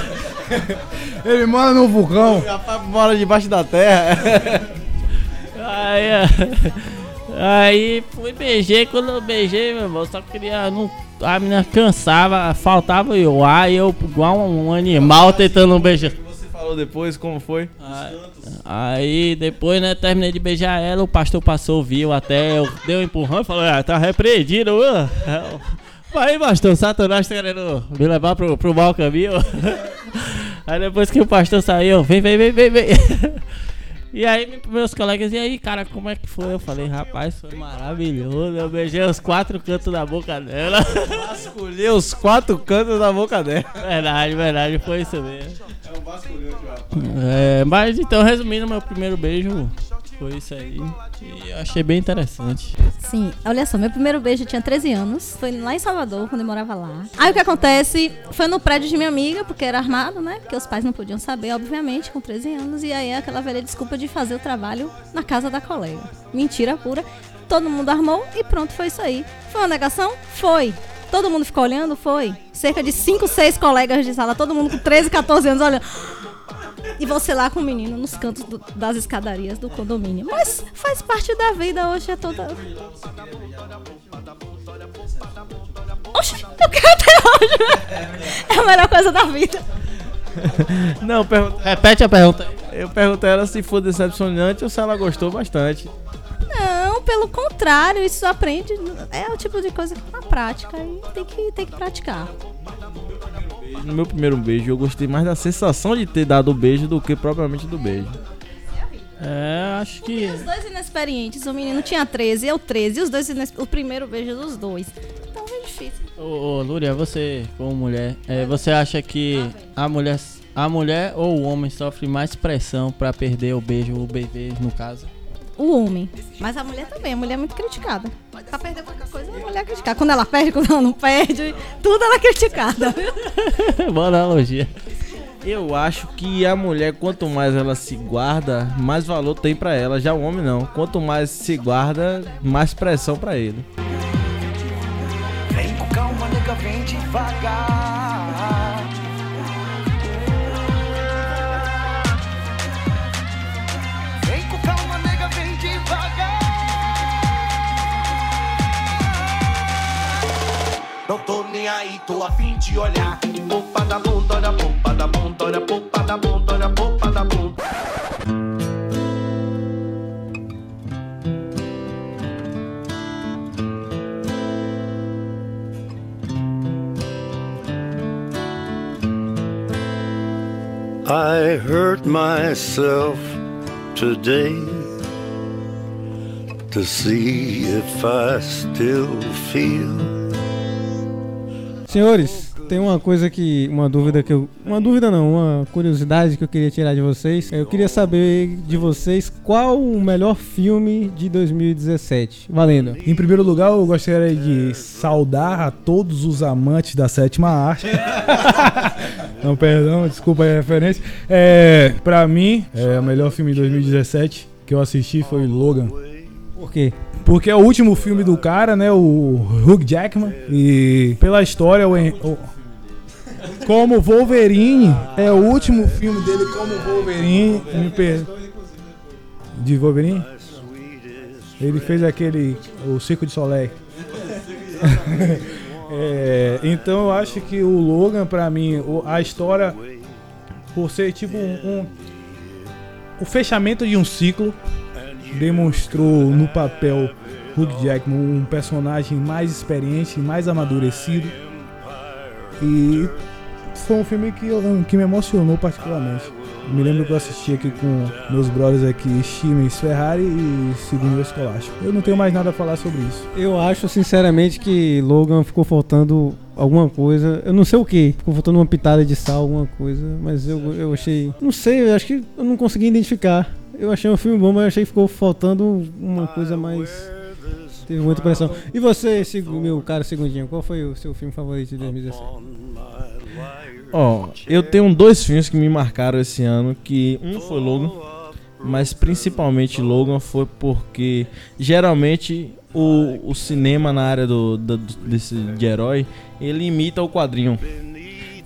S4: (laughs)
S2: Ele mora no vulcão.
S1: Rapaz, mora debaixo da terra.
S4: Aí, é. Aí fui beijei, quando eu beijei, meu irmão, só queria. Não, a menina cansava, faltava o ar e eu igual um animal tentando beijar.
S1: Você falou depois como foi?
S4: Aí, aí depois, né, terminei de beijar ela, o pastor passou, viu até, eu dei um empurrão e falou, ah, tá repreendido, uh. (laughs) Aí, pastor, Satanás tá querendo me levar pro, pro mau caminho. (laughs) Aí depois que o pastor saiu, vem, vem, vem, vem, vem. (laughs) E aí me- meus colegas, e aí, cara, como é que foi? Eu falei, rapaz, foi maravilhoso. Eu beijei os quatro cantos da boca dela.
S1: Vasculhei os quatro cantos da boca dela.
S4: verdade, verdade, foi isso mesmo.
S1: É um vasculhante, rapaz.
S4: É, mas então, resumindo, meu primeiro beijo foi isso aí. E eu achei bem interessante.
S6: Sim, olha só, meu primeiro beijo eu tinha 13 anos. Foi lá em Salvador, quando eu morava lá. Aí o que acontece? Foi no prédio de minha amiga, porque era armado, né? Porque os pais não podiam saber, obviamente, com 13 anos. E aí aquela velha desculpa de fazer o trabalho na casa da colega. Mentira pura. Todo mundo armou e pronto, foi isso aí. Foi uma negação? Foi. Todo mundo ficou olhando? Foi. Cerca de 5, 6 colegas de sala, todo mundo com 13, 14 anos olhando. E você lá com o menino nos cantos do- das escadarias do condomínio. Mas faz parte da vida, hoje é toda. Oxe, eu quero até hoje. É a melhor coisa da vida. (laughs)
S1: Não, pergunta-
S4: Repete a pergunta.
S1: eu perguntei a ela se foi decepcionante ou se ela gostou bastante.
S6: Não, pelo contrário, isso aprende. É o tipo de coisa que na prática e tem que, tem que praticar.
S1: No meu primeiro beijo, eu gostei mais da sensação de ter dado o beijo do que propriamente do beijo.
S4: É, acho que.
S6: Os dois inexperientes, o menino tinha 13, eu 13, e os dois inex... o primeiro beijo dos dois. Então é difícil.
S4: Ô, ô Lúria, você, como mulher, é, você acha que a mulher, a mulher ou o homem sofre mais pressão pra perder o beijo, o bebê, no caso?
S6: O homem. Mas a mulher também, a mulher é muito criticada. Pra perder qualquer coisa, a mulher é criticada. Quando ela perde, quando ela não perde, tudo ela é criticada. (laughs)
S4: Boa analogia.
S1: Eu acho que a mulher, quanto mais ela se guarda, mais valor tem pra ela. Já o homem não. Quanto mais se guarda, mais pressão pra ele.
S5: Vem com calma, nega, vem devagar. Nem aí, tô a fim de olhar. Popa da bunda, olha, popa da bunda, olha, popa da bunda, olha, popa da bunda.
S8: I hurt myself today to see if I still feel.
S3: Senhores, tem uma coisa que. Uma dúvida que eu. Uma dúvida não, uma curiosidade que eu queria tirar de vocês. Eu queria saber de vocês qual o melhor filme de 2017. Valendo.
S2: Em primeiro lugar, eu gostaria de saudar a todos os amantes da sétima arte. (laughs) Não, perdão, desculpa a referência. É, pra mim, é, o melhor filme de 2017 que eu assisti foi Logan.
S3: Por quê?
S2: Porque é o último filme do cara, né? O Hugh Jackman. E pela história, o, como Wolverine, é o último filme dele como Wolverine. Per... De Wolverine? Ele fez aquele. O Circo de Soleil. (laughs) É, então eu acho que o Logan, pra mim, a história, por ser tipo um, um- o fechamento de um ciclo, demonstrou no papel Hugh Jackman um personagem mais experiente, mais amadurecido. E foi um filme que, eu- que me emocionou particularmente. Me lembro que eu assisti aqui com meus brothers aqui, Steven Ferrari e Segundo Escolástico. Eu não tenho mais nada a falar sobre isso.
S3: Eu acho sinceramente que Logan ficou faltando alguma coisa. Eu não sei o que. Ficou faltando uma pitada de sal, alguma coisa. Mas eu, eu achei. Não sei, eu acho que eu não consegui identificar. Eu achei um filme bom, mas eu achei que ficou faltando uma coisa mais. Teve muita pressão. E você, meu caro Segundinho, qual foi o seu filme favorito de 2017?
S1: Ó, eu tenho dois filmes que me marcaram esse ano, que um foi Logan, mas principalmente Logan foi porque geralmente o, o cinema na área do, do- desse, de herói, ele imita o quadrinho.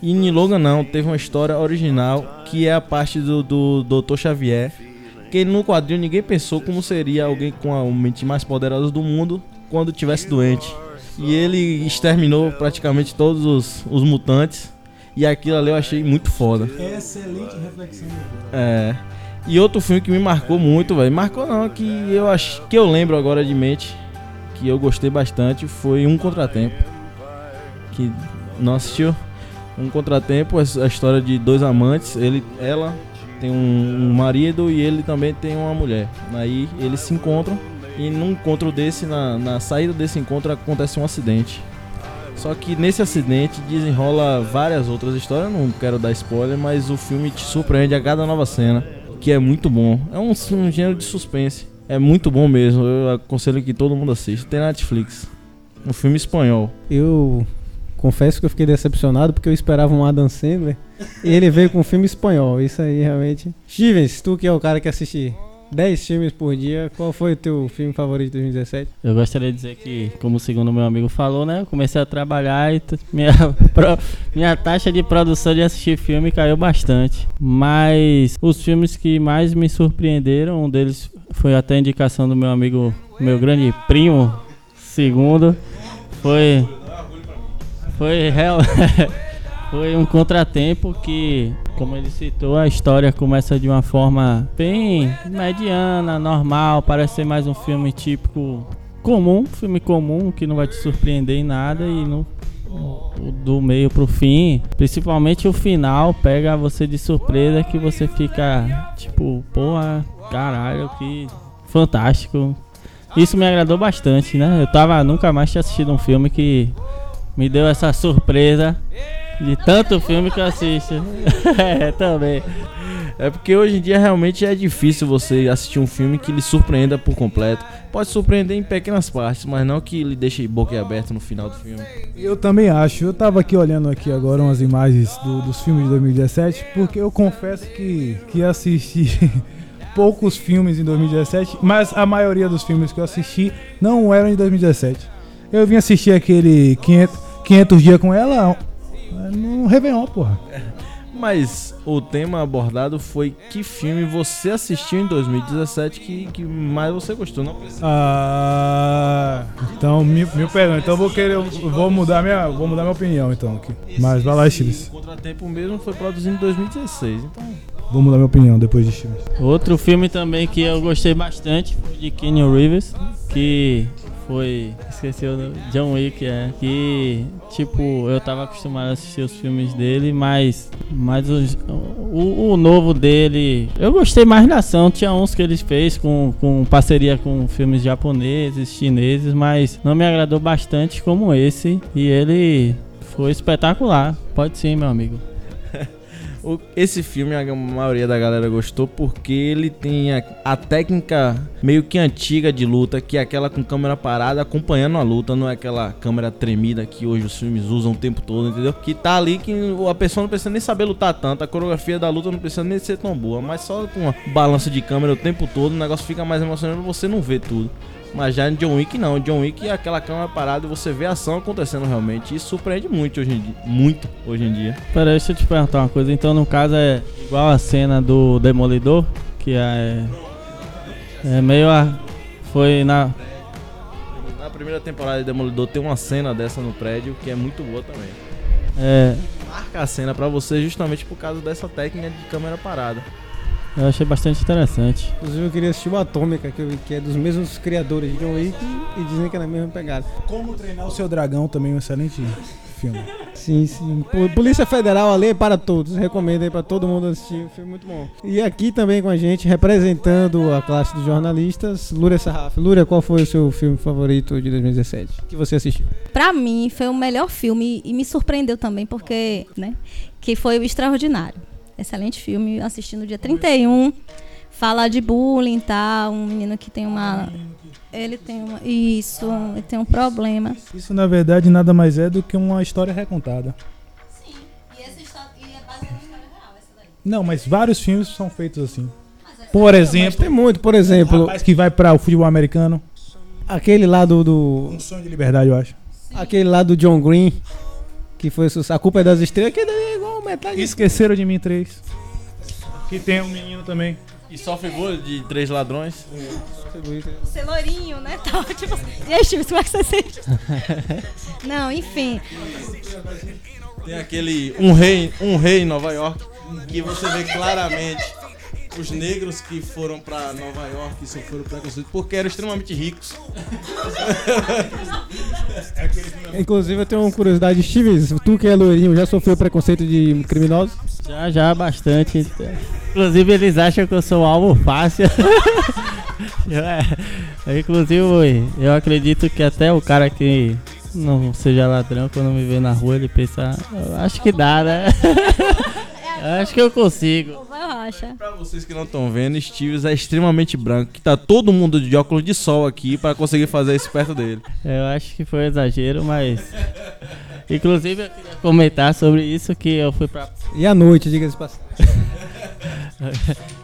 S1: E em Logan não, teve uma história original que é a parte do, do Dr. Xavier, que no quadrinho ninguém pensou como seria alguém com a mente mais poderosa do mundo quando tivesse doente. E ele exterminou praticamente todos os, os mutantes. E aquilo ali eu achei muito foda.
S2: Excelente reflexão.
S1: É. E outro filme que me marcou muito, velho. Marcou não, que eu acho que eu lembro agora de mente, que eu gostei bastante, foi Um Contratempo. Que não assistiu? Um Contratempo, a história de dois amantes, ele, ela tem um, marido e ele também tem uma mulher. Aí eles se encontram e num encontro desse, na, na saída desse encontro acontece um acidente. Só que nesse acidente desenrola várias outras histórias, não quero dar spoiler, mas o filme te surpreende a cada nova cena, que é muito bom. É um, um gênero de suspense, é muito bom mesmo, eu aconselho que todo mundo assista. Tem na Netflix, um filme espanhol.
S3: Eu confesso que eu fiquei decepcionado porque eu esperava um Adam Sandler e ele veio com um filme espanhol. Isso aí realmente. Stevens, tu que é o cara que assiste 10 filmes por dia, qual foi o teu filme favorito de 2017?
S4: Eu gostaria de dizer que, como segundo meu amigo falou, né? Eu comecei a trabalhar e minha, (laughs) pro- minha taxa de produção de assistir filme caiu bastante. Mas os filmes que mais me surpreenderam, um deles foi até a indicação do meu amigo, meu grande primo, segundo, foi. Foi real. (laughs) Foi um contratempo que, como ele citou, a história começa de uma forma bem mediana, normal, parece ser mais um filme típico comum, filme comum que não vai te surpreender em nada e do meio pro fim, principalmente o final pega você de surpresa que você fica tipo, porra, caralho, que fantástico. Isso me agradou bastante, né? Eu tava nunca mais tinha assistido um filme que me deu essa surpresa de tanto filme que eu assisto. (laughs) é, também.
S1: É porque hoje em dia realmente é difícil você assistir um filme que lhe surpreenda por completo. Pode surpreender em pequenas partes, mas não que lhe deixe boca aberta no final do filme.
S2: Eu também acho. Eu tava aqui olhando aqui agora umas imagens do- dos filmes de 2017, porque eu confesso que, que assisti (laughs) poucos filmes em 2017, mas a maioria dos filmes que eu assisti não eram em 2017. Eu vim assistir aquele 500, 500 dias com ela é, no Réveillon, porra.
S1: Mas o tema abordado foi que filme você assistiu em 2017 que, que mais você gostou. Não precisa.
S2: Ah, então mil, mil perdão. Então eu vou querer, vou mudar minha, vou mudar minha opinião então aqui. Mas vai lá, Chiles.
S1: O Contratempo mesmo foi produzido em 2016. Então,
S2: Vou mudar minha opinião depois de Chiles.
S4: Outro filme também que eu gostei bastante foi de Kenyon Reeves, que foi. Esqueci o nome. John Wick, é. Que, tipo, eu tava acostumado a assistir os filmes dele, mas. Mas os- o, o novo dele. Eu gostei mais da ação. Tinha uns que ele fez com, com parceria com filmes japoneses, chineses, mas não me agradou bastante como esse. E ele foi espetacular. Pode sim, meu amigo.
S1: O- esse filme a maioria da galera gostou porque ele tem a, a técnica meio que antiga de luta, que é aquela com câmera parada acompanhando a luta, não é aquela câmera tremida que hoje os filmes usam o tempo todo, entendeu? Que tá ali que a pessoa não precisa nem saber lutar tanto, a coreografia da luta não precisa nem ser tão boa, mas só com uma balança de câmera o tempo todo, o negócio fica mais emocionante, você não vê tudo. Mas já em John Wick não, John Wick é aquela câmera parada e você vê a ação acontecendo realmente. Isso surpreende muito hoje em dia, muito hoje em dia.
S4: Pera, deixa eu te perguntar uma coisa. Então, no caso, é igual a cena do Demolidor, que é. É meio a. Foi na.
S1: Na primeira temporada de Demolidor tem uma cena dessa no prédio que é muito boa também.
S4: É,
S1: Marca a cena pra você justamente por causa dessa técnica de câmera parada.
S4: Eu achei bastante interessante.
S3: Inclusive eu queria assistir o Atômica, que, é dos mesmos criadores de John Wick e dizem que é na mesma pegada.
S2: Como treinar o seu dragão também é um excelente filme.
S3: Sim, sim. Po- Polícia Federal, a lei é para todos. Recomendo aí pra todo mundo assistir. Um filme muito bom. E aqui também com a gente, representando a classe de jornalistas, Lúria Sarraf. Lúria, qual foi o seu filme favorito de 2017? Que você assistiu?
S6: Pra mim, foi o melhor filme e me surpreendeu também, porque, né? Que foi o Extraordinário. Excelente filme, assisti no dia 31. Fala de bullying e tal, um menino que tem uma. Ele tem uma. Isso, ele tem um problema.
S2: Isso, na verdade, nada mais é do que uma história recontada.
S6: Sim, e essa história é baseada história real, essa daí.
S2: Não, mas vários filmes são feitos assim. Por
S3: Mas
S2: exemplo,
S3: tem muito, por exemplo,
S2: rapaz que vai para o futebol americano.
S3: aquele lá do, do-
S2: Um sonho de liberdade, eu acho.
S3: aquele lá do John Green, que foi a culpa é das estrelas, que é igual metade.
S2: Esqueceram de mim três. Que tem um menino também.
S1: E sofre bullying de três ladrões.
S6: Ser loirinho, né? Tal, tipo assim. E aí, Steve, como é que você sente? (laughs) Não, enfim.
S1: Tem aquele Um Rei, um rei em Nova York, que você vê claramente os negros que foram pra Nova York e sofreram preconceito porque eram extremamente ricos.
S3: Inclusive, eu tenho uma curiosidade, Steve, tu que é loirinho, já sofreu preconceito de criminosos?
S4: Já, já, bastante. Inclusive, eles acham que eu sou um alvo fácil. (laughs) É, inclusive, eu acredito que até o cara que não seja ladrão, quando me vê na rua, ele pensa, "Eu acho que dá, né? (laughs) Acho que eu consigo.
S6: Vai rocha.
S1: Pra vocês que não estão vendo, Steves é extremamente branco, que tá todo mundo de óculos de sol aqui pra conseguir fazer isso perto dele.
S4: Eu acho que foi um exagero, mas. Inclusive, eu queria comentar sobre isso que eu fui pra
S3: E à noite, diga-se passagem. (laughs)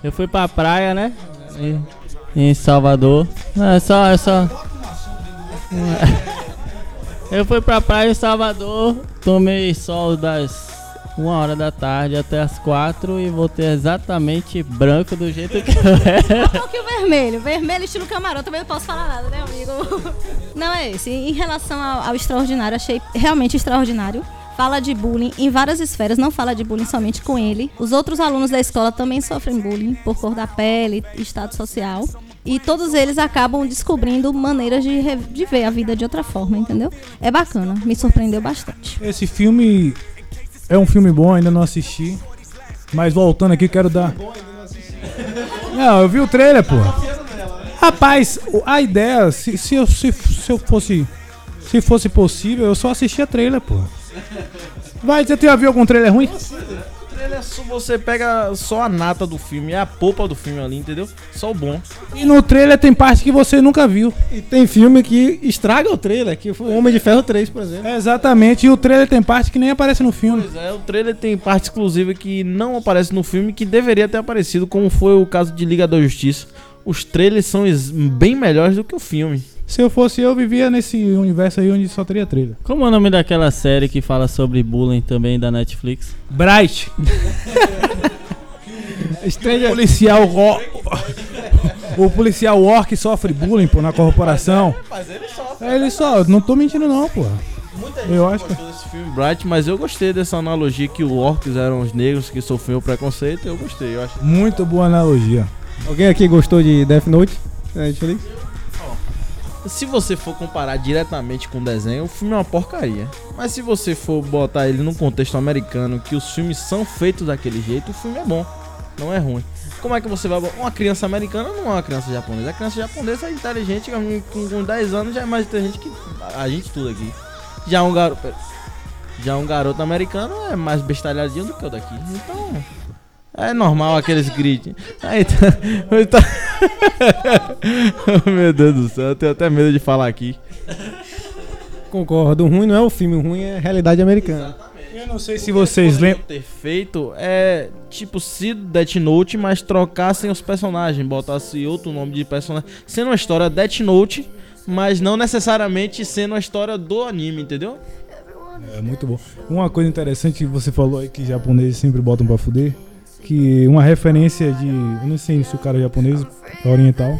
S4: Eu fui pra praia, né? Em, em Salvador. Não, é só, é só. Eu fui pra praia em Salvador, tomei sol das uma hora da tarde até as quatro e voltei exatamente branco do jeito que eu era.
S6: Qual que é o vermelho? Vermelho estilo camarão, também não posso falar nada, né, amigo? (laughs) Não é esse. Em relação ao, ao extraordinário, achei realmente extraordinário. Fala de bullying em várias esferas, não fala de bullying somente com ele. Os outros alunos da escola também sofrem bullying por cor da pele, estado social. E todos eles acabam descobrindo maneiras de, de ver a vida de outra forma, entendeu? É bacana, me surpreendeu bastante.
S2: Esse filme é um filme bom, ainda não assisti. Mas voltando aqui, quero dar. Não, eu vi o trailer, pô. Rapaz, a ideia, se, se, eu, se, se eu fosse. Se fosse possível, eu só assistia trailer, pô. Vai, você já viu algum trailer ruim?
S1: Ele é só, você pega só a nata do filme, é a polpa do filme ali, entendeu? Só o bom.
S2: E no trailer tem parte que você nunca viu.
S3: E tem filme que estraga o trailer, que foi o Homem de Ferro 3, por exemplo.
S2: É, exatamente, e o trailer tem parte que nem aparece no filme.
S1: Pois é, o trailer tem parte exclusiva que não aparece no filme que deveria ter aparecido, como foi o caso de Liga da Justiça. Os trailers são bem melhores do que o filme.
S2: Se eu fosse eu, vivia nesse universo aí onde só teria trailer.
S4: Como é o nome daquela série que fala sobre bullying também da Netflix?
S2: Bright. (laughs)
S3: Stranger,
S2: policial ro- o policial orc sofre bullying pô, na corporação.
S1: Mas ele só.
S2: É, ele só, não tô mentindo não, pô.
S1: Muita
S2: gente Eu acho que-
S1: gostou desse filme Bright, mas eu gostei dessa analogia que os orcs eram os negros que sofriam preconceito. Eu gostei, eu acho.
S2: Muito boa analogia.
S3: alguém aqui gostou de Death Note? Netflix?
S1: Se você for comparar diretamente com o desenho, o filme é uma porcaria. Mas se você for botar ele num contexto americano, que os filmes são feitos daquele jeito, o filme é bom. Não é ruim. Como é que você vai. Uma criança americana não é uma criança japonesa. A criança japonesa é inteligente, com, com 10 anos já é mais inteligente que a gente tudo aqui. Já um garoto. Já um garoto americano é mais bestalhadinho do que o daqui. Então. É normal aqueles gritos. Aí tá. tá- (laughs) Meu Deus do céu, eu tenho até medo de falar aqui.
S3: Concordo, o ruim não é o filme, o ruim é a realidade americana.
S2: Eu não sei se vocês lembram.
S1: ter feito é tipo se Death Note, mas trocassem os personagens, botasse outro nome de personagem, sendo uma história Death Note, mas não necessariamente sendo a história do anime, entendeu?
S2: É muito bom. Uma coisa interessante que você falou aí que japoneses sempre botam pra fuder. Que uma referência de. Eu não sei se o cara é japonês ou oriental.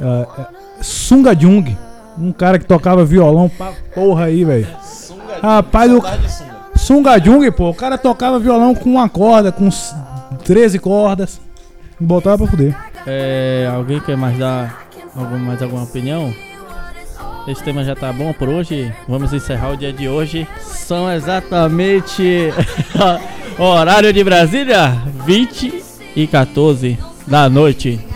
S2: É, é, Sunga Jung. Um cara que tocava violão pra porra aí, velho. Rapaz, o Sunga Jung, pô, o cara tocava violão com uma corda, com s- 13 cordas. Botava pra fuder.
S4: É, alguém quer mais dar algum, mais alguma opinião? Esse tema já tá bom por hoje. Vamos encerrar o dia de hoje. São exatamente (laughs) horário de Brasília, 20 e 14 da noite.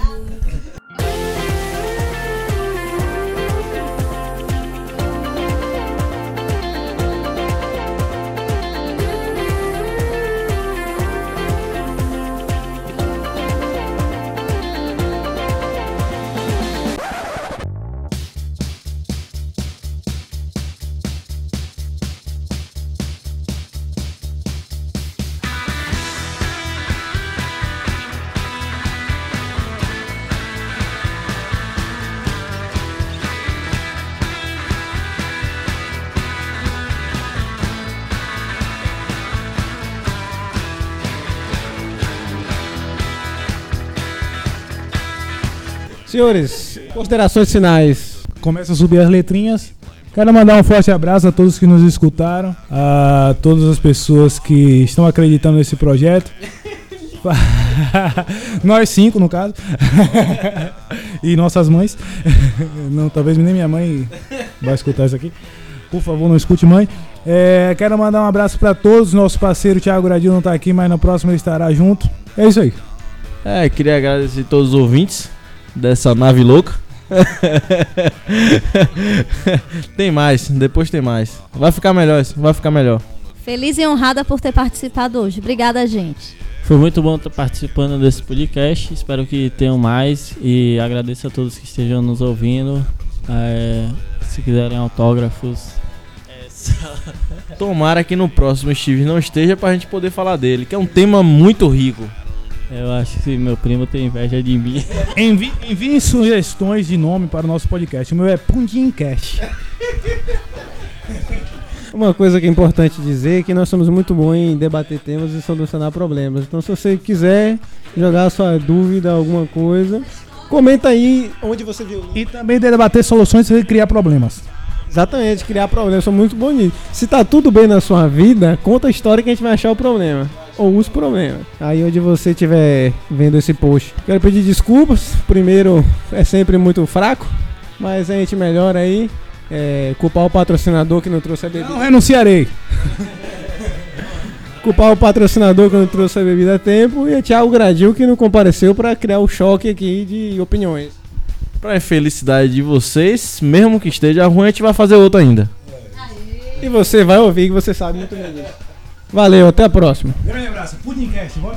S3: Senhores, considerações finais.
S2: Começa a subir as letrinhas. Quero mandar um forte abraço a todos que nos escutaram, a todas as pessoas que estão acreditando nesse projeto. (laughs) Nós cinco, no caso. (laughs) e nossas mães. (laughs) Não, talvez nem minha mãe vai escutar isso aqui. Por favor, não escute mãe. É, quero mandar um abraço para todos. Nosso parceiro Thiago Gradil não tá aqui, mas no próximo ele estará junto. É isso aí.
S1: É, queria agradecer a todos os ouvintes dessa nave louca. (laughs) tem mais, depois tem mais. Vai ficar melhor, isso, vai ficar melhor.
S6: Feliz e honrada por ter participado hoje. Obrigada, gente.
S4: Foi muito bom estar participando desse podcast. Espero que tenham mais. E agradeço a todos que estejam nos ouvindo. É, se quiserem autógrafos. é só-
S1: Tomara que no próximo Steve não esteja pra gente poder falar dele, que é um tema muito rico.
S4: Eu acho que meu primo tem inveja de mim. (laughs)
S2: Envi, enviem sugestões de nome para o nosso podcast. O meu é Pundim Cash.
S3: Uma coisa que é importante dizer é que nós somos muito bons em debater temas e solucionar problemas. Então, se você quiser jogar sua dúvida, alguma coisa, comenta aí onde você viu.
S2: E também debater soluções e criar problemas.
S3: Exatamente, criar problemas. Sou muito bom nisso. Se tá tudo bem na sua vida, conta a história que a gente vai achar o problema. Ou os problemas. Aí onde você estiver vendo esse post. Quero pedir desculpas. Primeiro, é sempre muito fraco. Mas a gente melhora aí. É, culpar o patrocinador que não trouxe a bebida.
S2: Não renunciarei. (laughs)
S3: Culpar o patrocinador que não trouxe a bebida a tempo. E o Thiago Gradil que não compareceu para criar o choque aqui de opiniões.
S1: Pra infelicidade de vocês, mesmo que esteja ruim, a gente vai fazer outro ainda.
S3: E você vai ouvir que você sabe muito bem disso. Valeu, até a próxima.
S2: Grande abraço. Pudim Cash. Bora